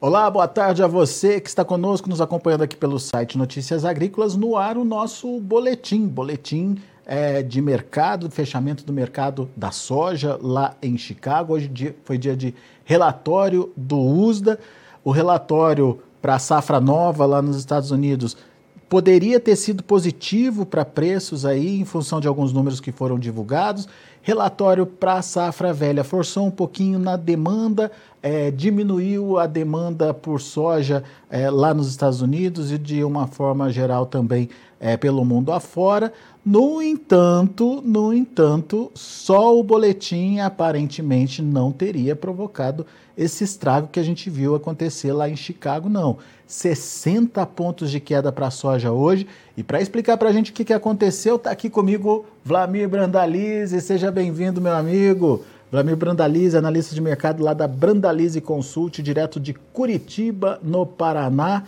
Olá, boa tarde a você que está conosco, nos acompanhando aqui pelo site Notícias Agrícolas, no ar o nosso boletim, boletim é, de mercado, fechamento do mercado da soja lá em Chicago. Hoje dia, foi dia de relatório do USDA, o relatório para a safra nova lá nos Estados Unidos poderia ter sido positivo para preços aí, em função de alguns números que foram divulgados. Relatório para a safra velha forçou um pouquinho na demanda, é, diminuiu a demanda por soja é, lá nos Estados Unidos e de uma forma geral também é, pelo mundo afora. No entanto, no entanto, só o boletim aparentemente não teria provocado esse estrago que a gente viu acontecer lá em Chicago, não. 60 pontos de queda para a soja hoje. E para explicar para a gente o que, que aconteceu, está aqui comigo Vlamir Brandalize. Seja bem-vindo, meu amigo. Vlamir Brandalize, analista de mercado lá da Brandalize Consult, direto de Curitiba, no Paraná.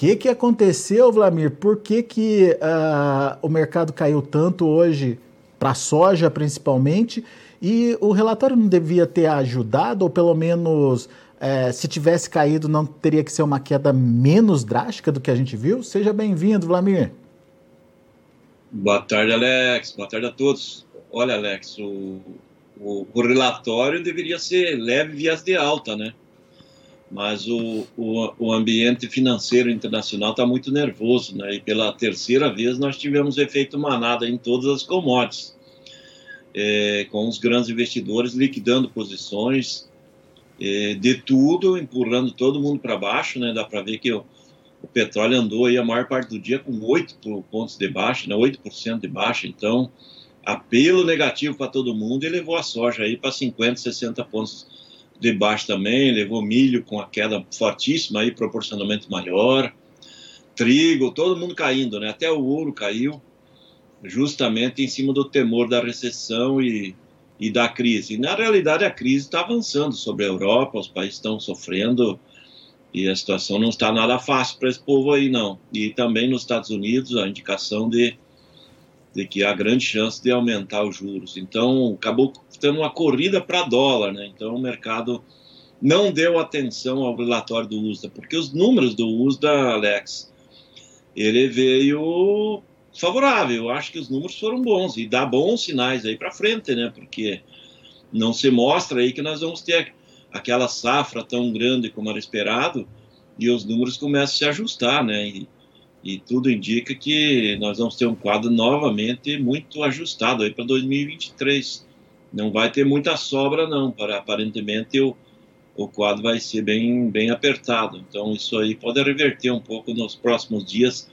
Que, que aconteceu, Vlamir? Por que, que uh, o mercado caiu tanto hoje, para a soja principalmente? E o relatório não devia ter ajudado, ou pelo menos é, se tivesse caído, não teria que ser uma queda menos drástica do que a gente viu? Seja bem-vindo, Vlamir. Boa tarde, Alex. Boa tarde a todos. Olha, Alex, o, o, o relatório deveria ser leve vias de alta, né? Mas o, o, o ambiente financeiro internacional está muito nervoso, né? E pela terceira vez nós tivemos efeito manada em todas as commodities, é, com os grandes investidores liquidando posições, é, de tudo, empurrando todo mundo para baixo, né? Dá para ver que o, o, petróleo andou aí a maior parte do dia com 8 pontos de baixa, né? 8% de baixa, então apelo negativo para todo mundo e levou a soja aí para 50, 60 pontos de baixa também, levou milho com a queda fortíssima aí, proporcionalmente maior, trigo, todo mundo caindo, né? Até o ouro caiu, justamente em cima do temor da recessão e e da crise. E, na realidade, a crise está avançando sobre a Europa, os países estão sofrendo e a situação não está nada fácil para esse povo aí, não. E também nos Estados Unidos, a indicação de, de que há grande chance de aumentar os juros. Então, acabou tendo uma corrida para dólar, né? Então, o mercado não deu atenção ao relatório do USDA, porque os números do USDA, Alex, ele veio favorável. Eu acho que os números foram bons e dá bons sinais aí para frente, né? Porque não se mostra aí que nós vamos ter aquela safra tão grande como era esperado e os números começam a se ajustar, né? E, e tudo indica que nós vamos ter um quadro novamente muito ajustado aí para 2023. Não vai ter muita sobra não, para aparentemente o, o quadro vai ser bem bem apertado. Então isso aí pode reverter um pouco nos próximos dias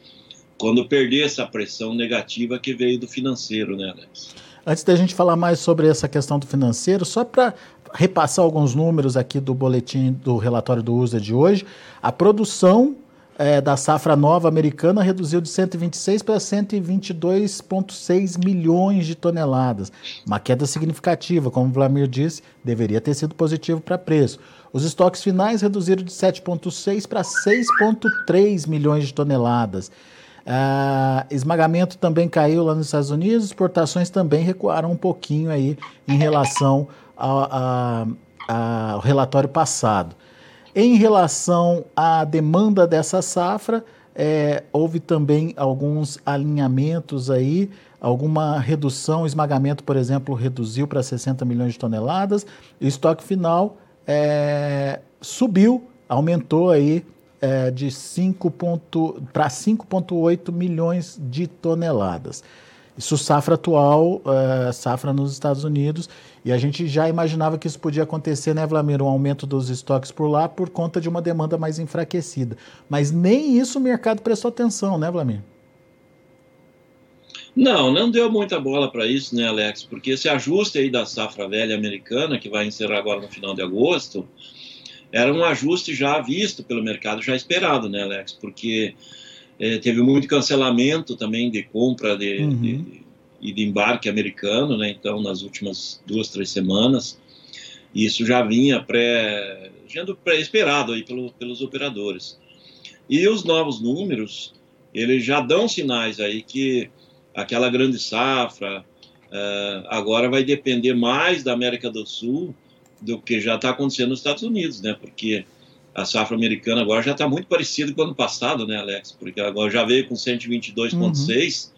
quando perder essa pressão negativa que veio do financeiro, né, Alex? Antes da gente falar mais sobre essa questão do financeiro, só para repassar alguns números aqui do boletim do relatório do USA de hoje, a produção é, da safra nova americana reduziu de 126 para 122,6 milhões de toneladas. Uma queda significativa, como o Vladimir disse, deveria ter sido positivo para preço. Os estoques finais reduziram de 7,6 para 6,3 milhões de toneladas. Uh, esmagamento também caiu lá nos Estados Unidos, exportações também recuaram um pouquinho aí em relação ao, ao relatório passado. Em relação à demanda dessa safra, é, houve também alguns alinhamentos aí, alguma redução, esmagamento, por exemplo, reduziu para 60 milhões de toneladas, e o estoque final é, subiu, aumentou aí é, de 5 para 5,8 milhões de toneladas. Isso safra atual, é, safra nos Estados Unidos, e a gente já imaginava que isso podia acontecer, né, Vlamir? Um aumento dos estoques por lá por conta de uma demanda mais enfraquecida. Mas nem isso o mercado prestou atenção, né, Vlamir? Não, não deu muita bola para isso, né, Alex? Porque esse ajuste aí da safra velha americana, que vai encerrar agora no final de agosto, era um ajuste já visto pelo mercado, já esperado, né, Alex? Porque é, teve muito cancelamento também de compra de, uhum. de, de, e de embarque americano, né? Então, nas últimas duas, três semanas, isso já vinha pré, sendo pré-esperado aí pelo, pelos operadores. E os novos números, eles já dão sinais aí que aquela grande safra uh, agora vai depender mais da América do Sul do que já está acontecendo nos Estados Unidos, né? Porque a safra americana agora já está muito parecida com o ano passado, né, Alex? Porque agora já veio com 122,6 uhum.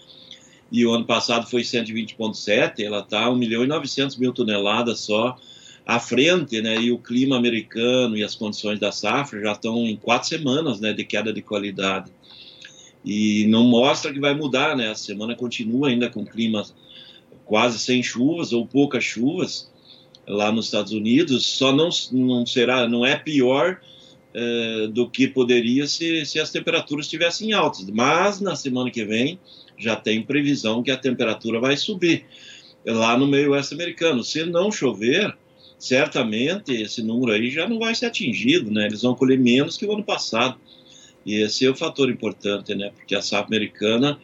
e o ano passado foi 120,7. Ela está 1 milhão e 900 mil toneladas só à frente, né? E o clima americano e as condições da safra já estão em quatro semanas, né, de queda de qualidade. E não mostra que vai mudar, né? A semana continua ainda com clima quase sem chuvas ou poucas chuvas lá nos Estados Unidos. Só não, não será, não é pior é, do que poderia se, se as temperaturas estivessem altas. Mas na semana que vem já tem previsão que a temperatura vai subir lá no meio oeste americano. Se não chover, certamente esse número aí já não vai ser atingido, né? Eles vão colher menos que o ano passado. E esse é o fator importante, né? Porque a safra americana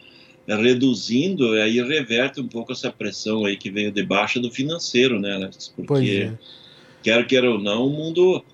reduzindo, aí reverte um pouco essa pressão aí que veio de baixa do financeiro, né? Porque, é. quer queira ou não, o mundo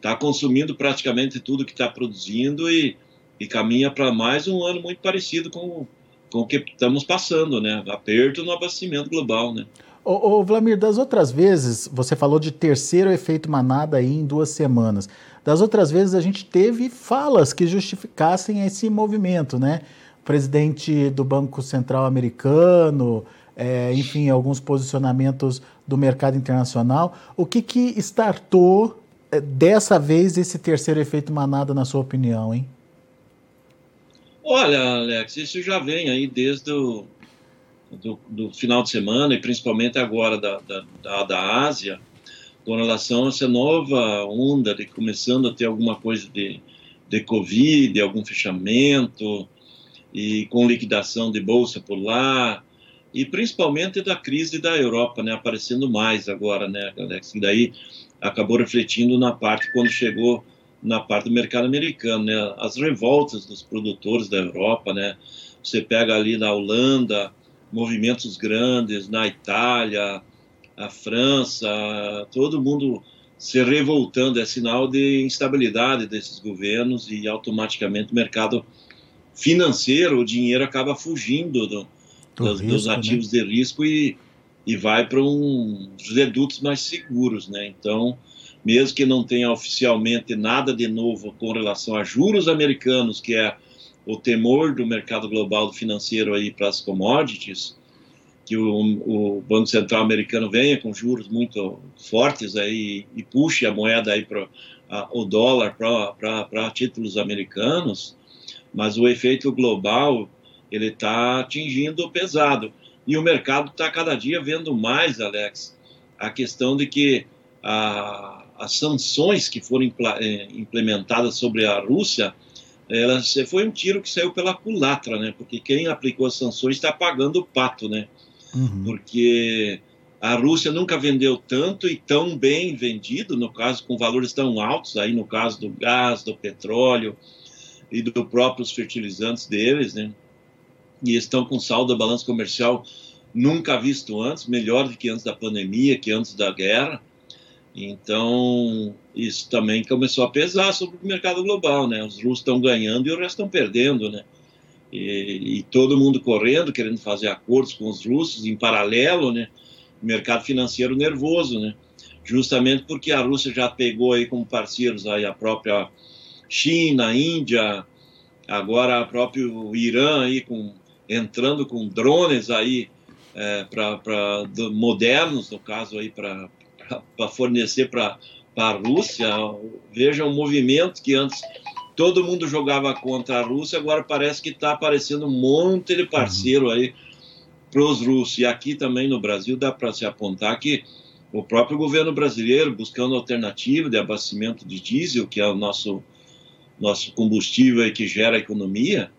está consumindo praticamente tudo que está produzindo e, e caminha para mais um ano muito parecido com, com o que estamos passando, né? Aperto no abastecimento global, né? Ô, ô, Vlamir, das outras vezes, você falou de terceiro efeito manada aí em duas semanas. Das outras vezes, a gente teve falas que justificassem esse movimento, né? Presidente do Banco Central americano, é, enfim, alguns posicionamentos do mercado internacional. O que que startou dessa vez esse terceiro efeito manada, na sua opinião, hein? Olha, Alex, isso já vem aí desde o do, do final de semana e principalmente agora da, da, da, da Ásia, com relação a essa nova onda de começando a ter alguma coisa de, de Covid, algum fechamento e com liquidação de bolsa por lá e principalmente da crise da Europa, né, aparecendo mais agora, né, Alex, e daí acabou refletindo na parte quando chegou na parte do mercado americano, né? As revoltas dos produtores da Europa, né? Você pega ali na Holanda, movimentos grandes, na Itália, a França, todo mundo se revoltando, é sinal de instabilidade desses governos e automaticamente o mercado financeiro, o dinheiro acaba fugindo do, risco, dos, né? ativos né? de risco e e vai para uns redutos mais seguros, né? Então, mesmo que não tenha oficialmente nada de novo com relação a juros americanos, que é o temor do mercado global financeiro aí para as commodities, que o, o, Banco Central americano venha com juros muito fortes aí e puxe a moeda aí para o dólar para títulos americanos, mas o efeito global ele está atingindo pesado. E o mercado está cada dia vendo mais, Alex, a questão de que a, as sanções que foram eh, implementadas sobre a Rússia, elas, foi um tiro que saiu pela culatra, né? Porque quem aplicou as sanções está pagando o pato, né? Uhum. Porque a Rússia nunca vendeu tanto e tão bem vendido, no caso, com valores tão altos, aí no caso do gás, do petróleo e dos próprios fertilizantes deles, né? E estão com saldo da balança comercial nunca visto antes, melhor do que antes da pandemia, que antes da guerra. Então, isso também começou a pesar sobre o mercado global, né? Os russos estão ganhando e o resto estão perdendo, né? E, e, todo mundo correndo, querendo fazer acordos com os russos em paralelo, né? Mercado financeiro nervoso, né? Justamente porque a Rússia já pegou aí como parceiros aí a própria China, a Índia, agora o próprio Irã aí com entrando com drones aí é, para modernos, no caso aí para fornecer para a Rússia. Veja um movimento que antes todo mundo jogava contra a Rússia, agora parece que está aparecendo um monte de parceiro aí para os russos. E aqui também no Brasil dá para se apontar que o próprio governo brasileiro buscando alternativa de abastecimento de diesel, que é o nosso nosso combustível que gera economia,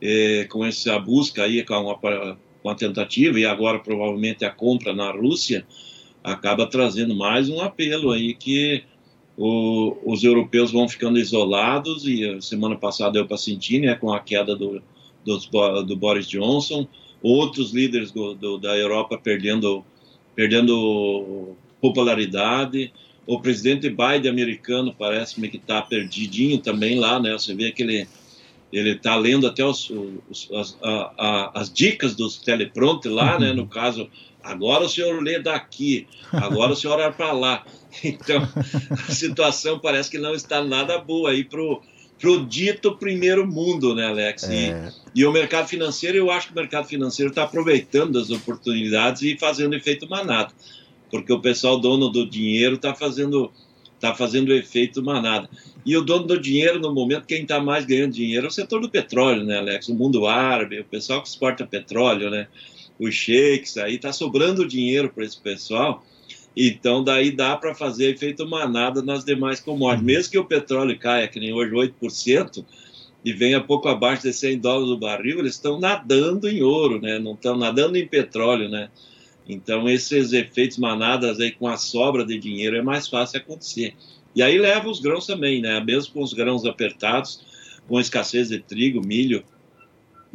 é, com essa busca aí, com a, com a tentativa e agora provavelmente a compra na Rússia, acaba trazendo mais um apelo aí que o, os europeus vão ficando isolados e semana passada eu para sentir, né, com a queda do, do, do Boris Johnson, outros líderes do, do, da Europa perdendo, perdendo popularidade, o presidente Biden americano parece-me que está perdidinho também lá, né, você vê aquele ele está lendo até os, os, as, a, a, as, dicas dos teleprompter lá, né? No caso, agora o senhor lê daqui, agora o senhor olha para lá. Então, a situação parece que não está nada boa aí para o dito primeiro mundo, né, Alex? É. E, e, o mercado financeiro, eu acho que o mercado financeiro está aproveitando as oportunidades e fazendo efeito manado, porque o pessoal dono do dinheiro está fazendo está fazendo efeito manada. E o dono do dinheiro, no momento, quem está mais ganhando dinheiro é o setor do petróleo, né, Alex? O mundo árabe, o pessoal que exporta petróleo, né? Os sheiks, aí está sobrando dinheiro para esse pessoal. Então, daí dá para fazer efeito manada nas demais commodities. Mesmo que o petróleo caia, que nem hoje, 8%, e venha pouco abaixo de 100 dólares o barril, eles estão nadando em ouro, né? Não estão nadando em petróleo, né? Então, esses efeitos manadas aí com a sobra de dinheiro é mais fácil acontecer. E aí leva os grãos também, né? Mesmo com os grãos apertados, com a escassez de trigo, milho,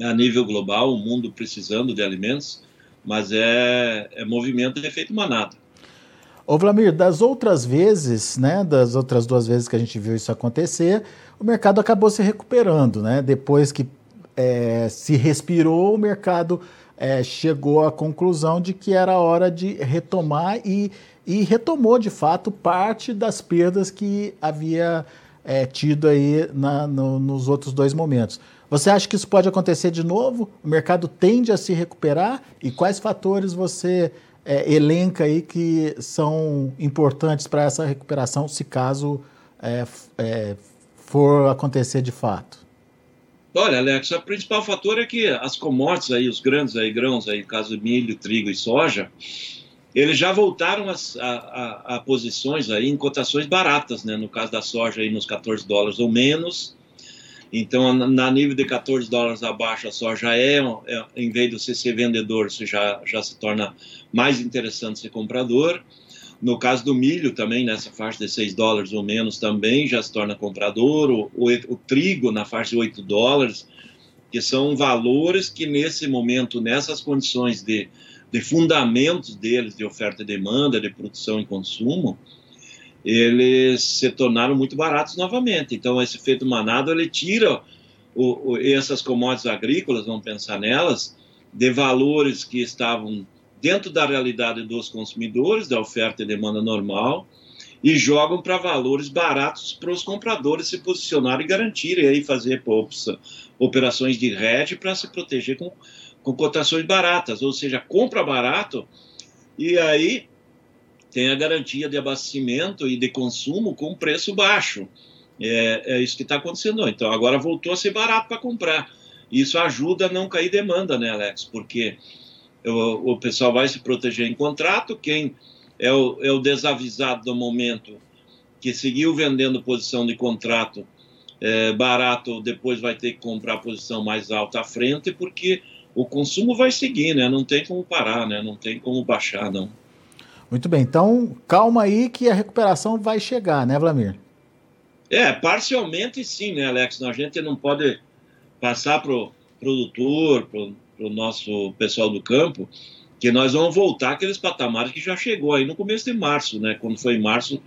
a nível global, o mundo precisando de alimentos, mas é, é movimento de efeito manada. Ô Vlamir, das outras vezes, né, das outras duas vezes que a gente viu isso acontecer, o mercado acabou se recuperando, né? Depois que é, se respirou, o mercado é, chegou à conclusão de que era hora de retomar e, e retomou de fato parte das perdas que havia é, tido aí na, no, nos outros dois momentos. Você acha que isso pode acontecer de novo? O mercado tende a se recuperar? E quais fatores você é, elenca aí que são importantes para essa recuperação, se caso é, é, for acontecer de fato? Olha, Alex, o principal fator é que as commodities aí, os grandes aí, grãos aí, caso milho, trigo e soja, eles já voltaram a, a, a, posições aí em cotações baratas, né? No caso da soja aí nos 14 dólares ou menos. Então, na nível de 14 dólares abaixo, a soja é, é em vez de você ser vendedor, você já, já se torna mais interessante ser comprador. No caso do milho também, nessa faixa de 6 dólares ou menos, também já se torna comprador. O, o, o, trigo na faixa de 8 dólares, que são valores que nesse momento, nessas condições de, de fundamentos deles, de oferta e demanda, de produção e consumo, eles se tornaram muito baratos novamente. Então, esse efeito manado, ele tira o, o, essas commodities agrícolas, vamos pensar nelas, de valores que estavam dentro da realidade dos consumidores, da oferta e demanda normal, e jogam para valores baratos para os compradores se posicionarem e garantirem aí fazer operações de hedge para se proteger com, com cotações baratas, ou seja, compra barato e aí tem a garantia de abastecimento e de consumo com preço baixo. É, é isso que está acontecendo. Então agora voltou a ser barato para comprar. Isso ajuda a não cair demanda, né, Alex? Porque o, o pessoal vai se proteger em contrato, quem é o, é o desavisado do momento que seguiu vendendo posição de contrato é, barato, depois vai ter que comprar posição mais alta à frente, porque o consumo vai seguir, né? Não tem como parar, né? Não tem como baixar, não. Muito bem, então calma aí que a recuperação vai chegar, né, Vlamir? É, parcialmente sim, né, Alex? A gente não pode passar para o produtor, pro, para o nosso pessoal do campo, que nós vamos voltar aqueles patamares que já chegou aí no começo de março, né? Quando foi em março,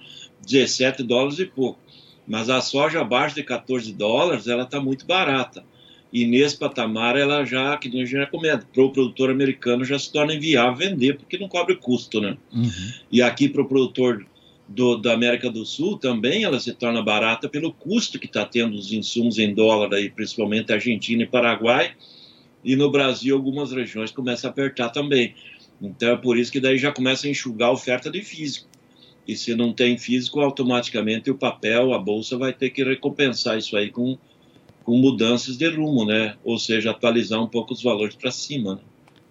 17 dólares e pouco. Mas a soja abaixo de 14 dólares, ela está muito barata. E nesse patamar, ela já, que a gente já comenta, para o produtor americano já se torna inviável vender, porque não cobre custo, né? Uhum. E aqui para o produtor do, da América do Sul também ela se torna barata pelo custo que está tendo os insumos em dólar, aí, principalmente Argentina e Paraguai, e no Brasil algumas regiões começam a apertar também. Então é por isso que daí já começa a enxugar a oferta de físico. E se não tem físico, automaticamente o papel, a bolsa vai ter que recompensar isso aí com, com mudanças de rumo, né? Ou seja, atualizar um pouco os valores para cima. Né?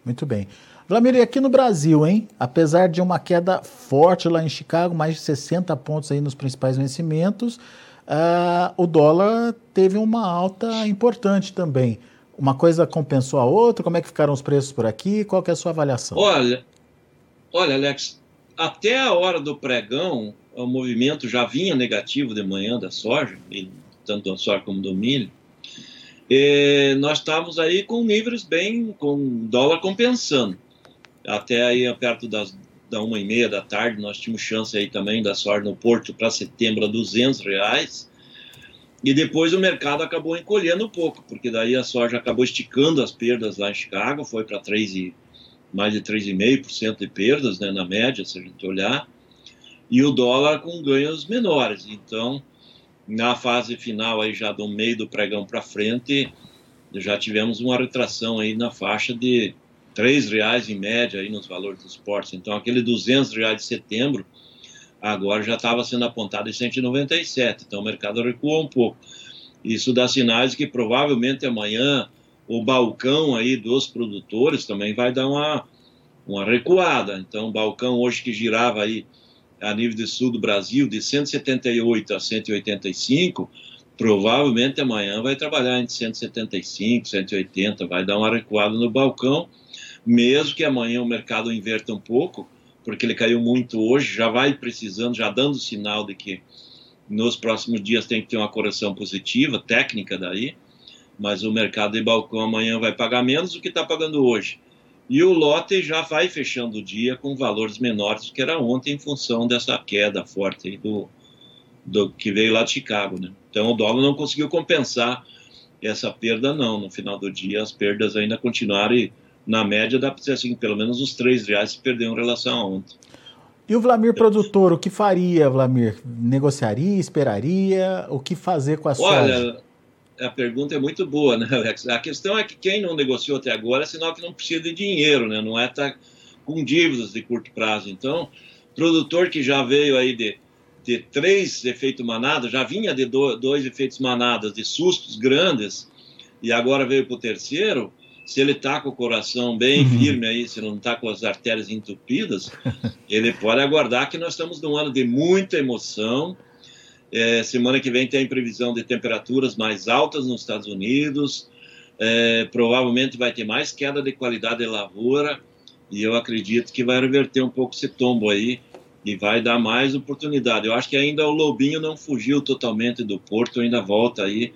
Muito bem. Vladimir, e aqui no Brasil, hein? Apesar de uma queda forte lá em Chicago, mais de 60 pontos aí nos principais vencimentos, uh, o dólar teve uma alta importante também. Uma coisa compensou a outra? Como é que ficaram os preços por aqui? Qual é a sua avaliação? Olha, olha, Alex, até a hora do pregão, o movimento já vinha negativo de manhã da soja, tanto da soja como do milho. E nós estávamos aí com níveis bem, com dólar compensando. Até aí, perto das, da uma e meia da tarde, nós tínhamos chance aí também da soja no Porto para setembro a 200 reais. E depois o mercado acabou encolhendo um pouco, porque daí a soja acabou esticando as perdas lá em Chicago, foi para mais de 3,5% de perdas, né, na média, se a gente olhar, e o dólar com ganhos menores. Então, na fase final aí já do meio do pregão para frente, já tivemos uma retração aí na faixa de três reais em média aí nos valores dos portos. Então, aquele 200 reais de setembro agora já estava sendo apontado em 197. Então, o mercado recuou um pouco. Isso dá sinais que provavelmente amanhã o balcão aí dos produtores também vai dar uma, uma recuada. Então, o balcão hoje que girava aí a nível de sul do Brasil, de 178 a 185, provavelmente amanhã vai trabalhar entre 175, 180, vai dar uma recuada no balcão, mesmo que amanhã o mercado inverta um pouco, porque ele caiu muito hoje, já vai precisando, já dando sinal de que nos próximos dias tem que ter uma correção positiva, técnica daí, mas o mercado de balcão amanhã vai pagar menos do que está pagando hoje. E o lote já vai fechando o dia com valores menores do que era ontem, em função dessa queda forte do, do que veio lá de Chicago. Né? Então o dólar não conseguiu compensar essa perda, não. No final do dia, as perdas ainda continuaram e, na média, dá para dizer assim, pelo menos os três reais se perderam em relação a ontem. E o Vlamir produtor, o que faria, Vlamir? Negociaria, esperaria? O que fazer com a soja? Olha, a pergunta é muito boa, né, Alex? A questão é que quem não negociou até agora é sinal que não precisa de dinheiro, né? Não é estar tá com dívidas de curto prazo. Então, produtor que já veio aí de, de três efeitos manadas, já vinha de do, dois efeitos manadas, de sustos grandes, e agora veio para o terceiro, se ele está com o coração bem uhum. firme aí, se não está com as artérias entupidas, ele pode aguardar que nós estamos num ano de muita emoção, é, semana que vem tem previsão de temperaturas mais altas nos Estados Unidos. É, provavelmente vai ter mais queda de qualidade de lavoura. E eu acredito que vai reverter um pouco esse tombo aí e vai dar mais oportunidade. Eu acho que ainda o Lobinho não fugiu totalmente do porto, ainda volta aí.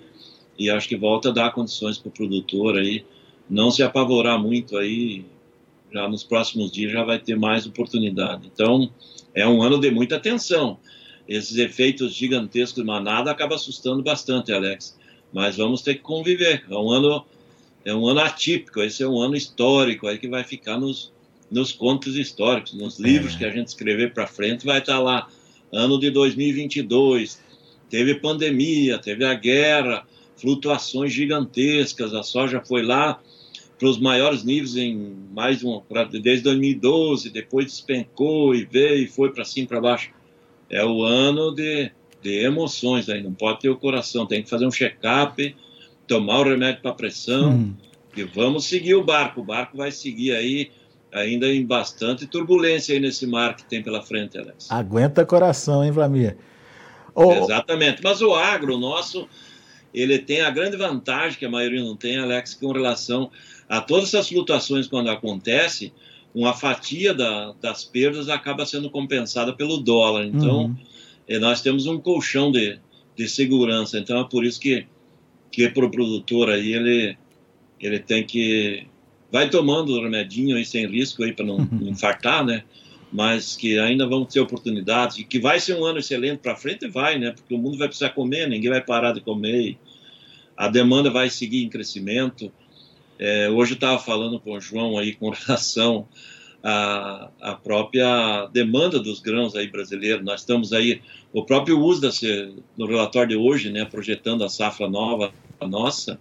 E acho que volta a dar condições para o produtor aí não se apavorar muito aí. Já nos próximos dias já vai ter mais oportunidade. Então, é um ano de muita atenção esses efeitos gigantescos de manada acaba assustando bastante, Alex. Mas vamos ter que conviver. É um ano, é um ano atípico. Esse é um ano histórico aí que vai ficar nos, nos contos históricos, nos livros é. que a gente escrever para frente, vai estar tá lá. Ano de 2022, teve pandemia, teve a guerra, flutuações gigantescas. A soja foi lá para os maiores níveis em mais um desde 2012, depois despencou e veio e foi para cima para baixo é o ano de, de emoções aí, não pode ter o coração, tem que fazer um check-up, tomar o remédio para pressão hum. e vamos seguir o barco. O barco vai seguir aí ainda em bastante turbulência aí nesse mar que tem pela frente, Alex. Aguenta coração, hein, Vlamir? Oh. Exatamente. Mas o agro nosso, ele tem a grande vantagem que a maioria não tem, Alex, com relação a todas essas flutuações quando acontecem, uma fatia da, das perdas acaba sendo compensada pelo dólar. Então, uhum. Eh, nós temos um colchão de, de segurança. Então, é por isso que, que para o produtor aí, ele, ele tem que... Vai tomando o remedinho aí sem risco aí para não, uhum. infartar, né? Mas que ainda vão ter oportunidades e que vai ser um ano excelente para frente, vai, né? Porque o mundo vai precisar comer, ninguém vai parar de comer. a demanda vai seguir em crescimento. É, hoje eu estava falando com o João aí com relação à, à própria demanda dos grãos aí brasileiros. Nós estamos aí, o próprio USDA, no relatório de hoje, né, projetando a safra nova a nossa,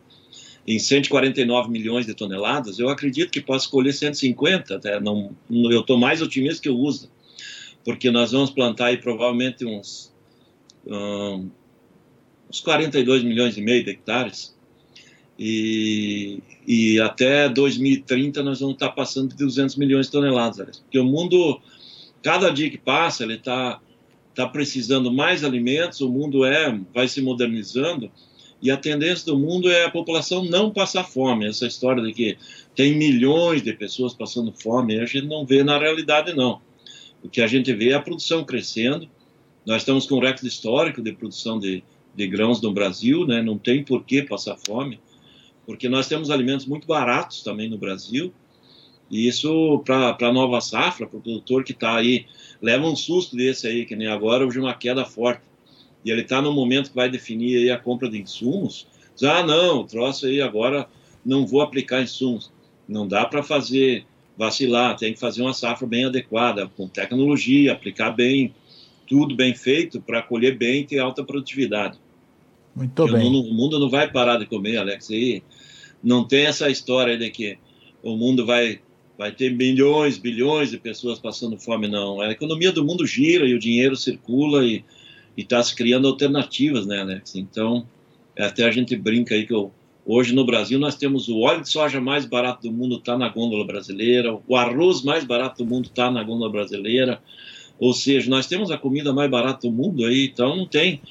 em 149 milhões de toneladas, eu acredito que possa colher 150, até não, eu estou mais otimista que o USDA, porque nós vamos plantar aí provavelmente uns, um, uns 42 milhões e meio de hectares, e, e até 2030 nós vamos estar passando de 200 milhões de toneladas, porque o mundo, cada dia que passa, ele está tá precisando mais alimentos, o mundo é vai se modernizando e a tendência do mundo é a população não passar fome. Essa história de que tem milhões de pessoas passando fome, a gente não vê na realidade não. O que a gente vê é a produção crescendo. Nós estamos com um recorde histórico de produção de, de grãos no Brasil, né? Não tem por que passar fome porque nós temos alimentos muito baratos também no Brasil, e isso para a nova safra, para o produtor que está aí, leva um susto desse aí, que nem agora houve uma queda forte e ele está no momento que vai definir aí a compra de insumos, ah, não, o troço aí agora não vou aplicar insumos. Não dá para fazer vacilar, tem que fazer uma safra bem adequada, com tecnologia, aplicar bem, tudo bem feito para colher bem e ter alta produtividade. Muito bem. O mundo, o mundo, não vai parar de comer, Alex. E não tem essa história de que o mundo vai, vai ter milhões, bilhões de pessoas passando fome, não. A economia do mundo gira e o dinheiro circula e está se criando alternativas, né, Alex? Então, até a gente brinca aí que eu, hoje no Brasil nós temos o óleo de soja mais barato do mundo está na gôndola brasileira, o arroz mais barato do mundo está na gôndola brasileira, ou seja, nós temos a comida mais barata do mundo aí, então não tem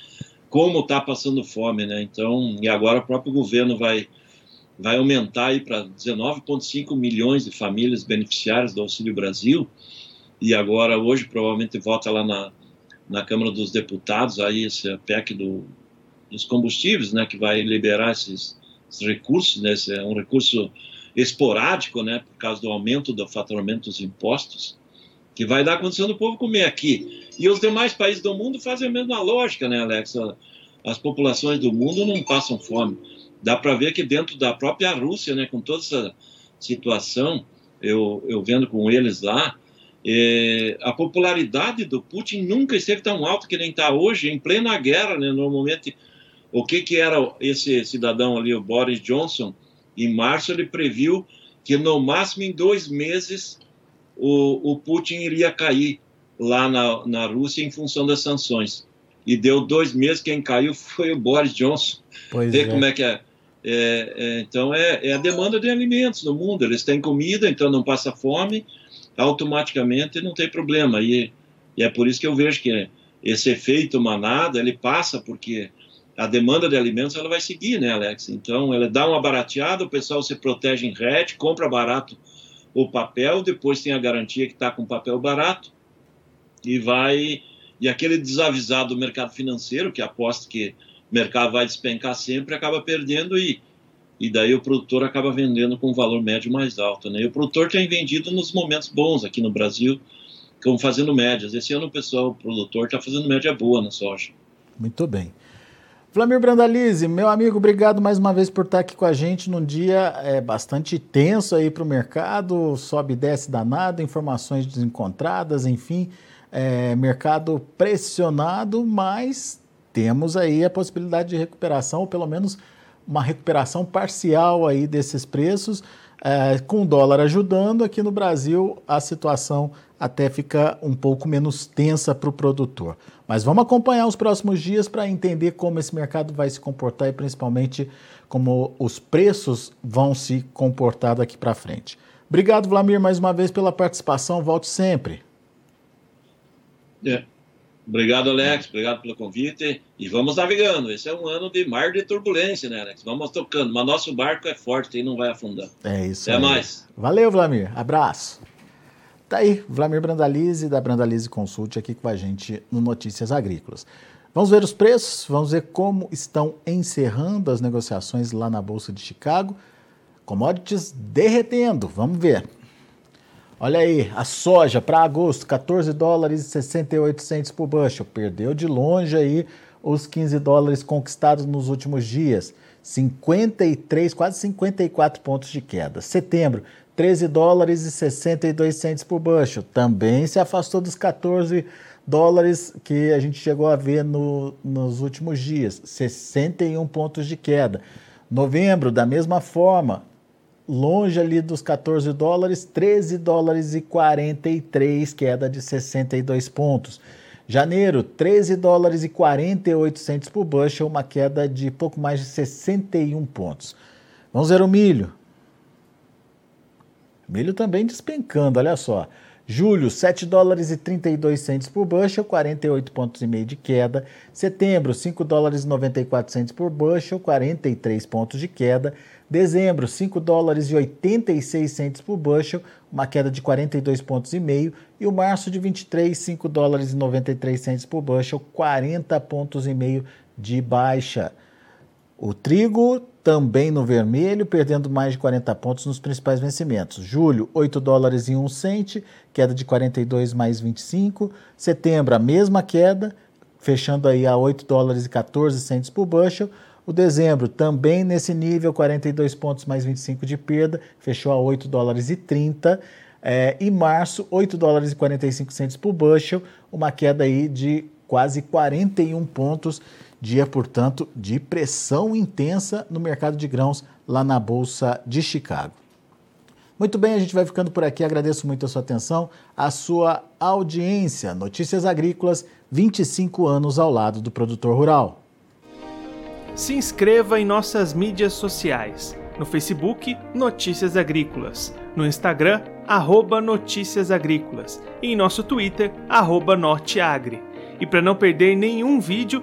como está passando fome, né? Então, e agora o próprio governo vai vai aumentar aí para 19,5 milhões de famílias beneficiárias do Auxílio Brasil, e agora hoje provavelmente vota lá na, na Câmara dos Deputados aí esse PEC do, dos combustíveis, né, que vai liberar esses, esses recursos, né, esse é um recurso esporádico, né, por causa do aumento do faturamento dos impostos, que vai dar condição do povo comer aqui. E os demais países do mundo fazem a mesma lógica, né, Alex? As populações do mundo não passam fome. Dá para ver que dentro da própria Rússia, né, com toda essa situação, eu, eu vendo com eles lá, é, a popularidade do Putin nunca esteve tão alta que nem está hoje, em plena guerra, né? Normalmente, o que, que era esse cidadão ali, o Boris Johnson? Em março ele previu que no máximo em dois meses o, o Putin iria cair lá na, na Rússia em função das sanções. E deu dois meses, quem caiu foi o Boris Johnson. Pois Vê é. como é que é. é, é então, é, é, a demanda de alimentos no mundo. Eles têm comida, então não passa fome, automaticamente não tem problema. E, e é por isso que eu vejo que esse efeito manada, ele passa porque a demanda de alimentos ela vai seguir, né, Alex? Então, ela dá uma barateada, o pessoal se protege em rede, compra barato o papel, depois tem a garantia que está com papel barato e vai e aquele desavisado do mercado financeiro que aposta que o mercado vai despencar sempre acaba perdendo e e daí o produtor acaba vendendo com um valor médio mais alto, né? E o produtor tem vendido nos momentos bons aqui no Brasil, como fazendo médias. Esse ano o pessoal, o produtor está fazendo média boa na soja. Muito bem. Flamir Brandalize, meu amigo, obrigado mais uma vez por estar aqui com a gente num dia é, bastante tenso aí para o mercado, sobe e desce danado, informações desencontradas, enfim, é, mercado pressionado, mas temos aí a possibilidade de recuperação, ou pelo menos uma recuperação parcial aí desses preços, é, com o dólar ajudando, aqui no Brasil a situação até fica um pouco menos tensa para o produtor. Mas vamos acompanhar os próximos dias para entender como esse mercado vai se comportar e principalmente como os preços vão se comportar daqui para frente. Obrigado, Vlamir, mais uma vez pela participação. Volte sempre. É. Obrigado, Alex. Obrigado pelo convite. E vamos navegando. Esse é um ano de mar de turbulência, né, Alex? Vamos tocando. Mas nosso barco é forte e não vai afundar. É isso. Até aí. mais. Valeu, Vlamir. Abraço. Tá aí, Vlamir Brandalize, da Brandalize Consult, aqui com a gente no Notícias Agrícolas. Vamos ver os preços, vamos ver como estão encerrando as negociações lá na Bolsa de Chicago. Commodities derretendo, vamos ver. Olha aí, a soja para agosto, 14 dólares e 68 centos por bushel. Perdeu de longe aí os 15 dólares conquistados nos últimos dias. 53, quase 54 pontos de queda. Setembro, 13 dólares e 62 centos por bushel. Também se afastou dos 14 dólares que a gente chegou a ver no, nos últimos dias, 61 pontos de queda. Novembro, da mesma forma, longe ali dos 14 dólares, 13 dólares e 43, queda de 62 pontos. Janeiro, 13 dólares e 48 centos por bushel, uma queda de pouco mais de 61 pontos. Vamos ver o milho. Milho também despencando, olha só. Julho, 7 dólares e 32 centos por bushel, 48 pontos e meio de queda. Setembro, 5 dólares e 94 centos por bushel, 43 pontos de queda. Dezembro, 5 dólares e 86 centos por bushel, uma queda de 42 pontos e meio. E o março de 23, 5 dólares e 93 centos por bushel, 40 pontos e meio de baixa. O trigo também no vermelho, perdendo mais de 40 pontos nos principais vencimentos. Julho, 8 dólares e 1 cente, queda de 42 mais 25. Setembro, a mesma queda, fechando aí a 8 dólares e 14 centos por bushel. O dezembro também nesse nível, 42 pontos mais 25 de perda, fechou a 8 dólares e 30. É, e março, 8 dólares e 45 centos por bushel, uma queda aí de quase 41 pontos, dia, portanto, de pressão intensa no mercado de grãos lá na Bolsa de Chicago. Muito bem, a gente vai ficando por aqui. Agradeço muito a sua atenção, a sua audiência. Notícias Agrícolas, 25 anos ao lado do produtor rural. Se inscreva em nossas mídias sociais. No Facebook, Notícias Agrícolas. No Instagram, arroba Notícias Agrícolas. E em nosso Twitter, arroba Norteagri. E para não perder nenhum vídeo,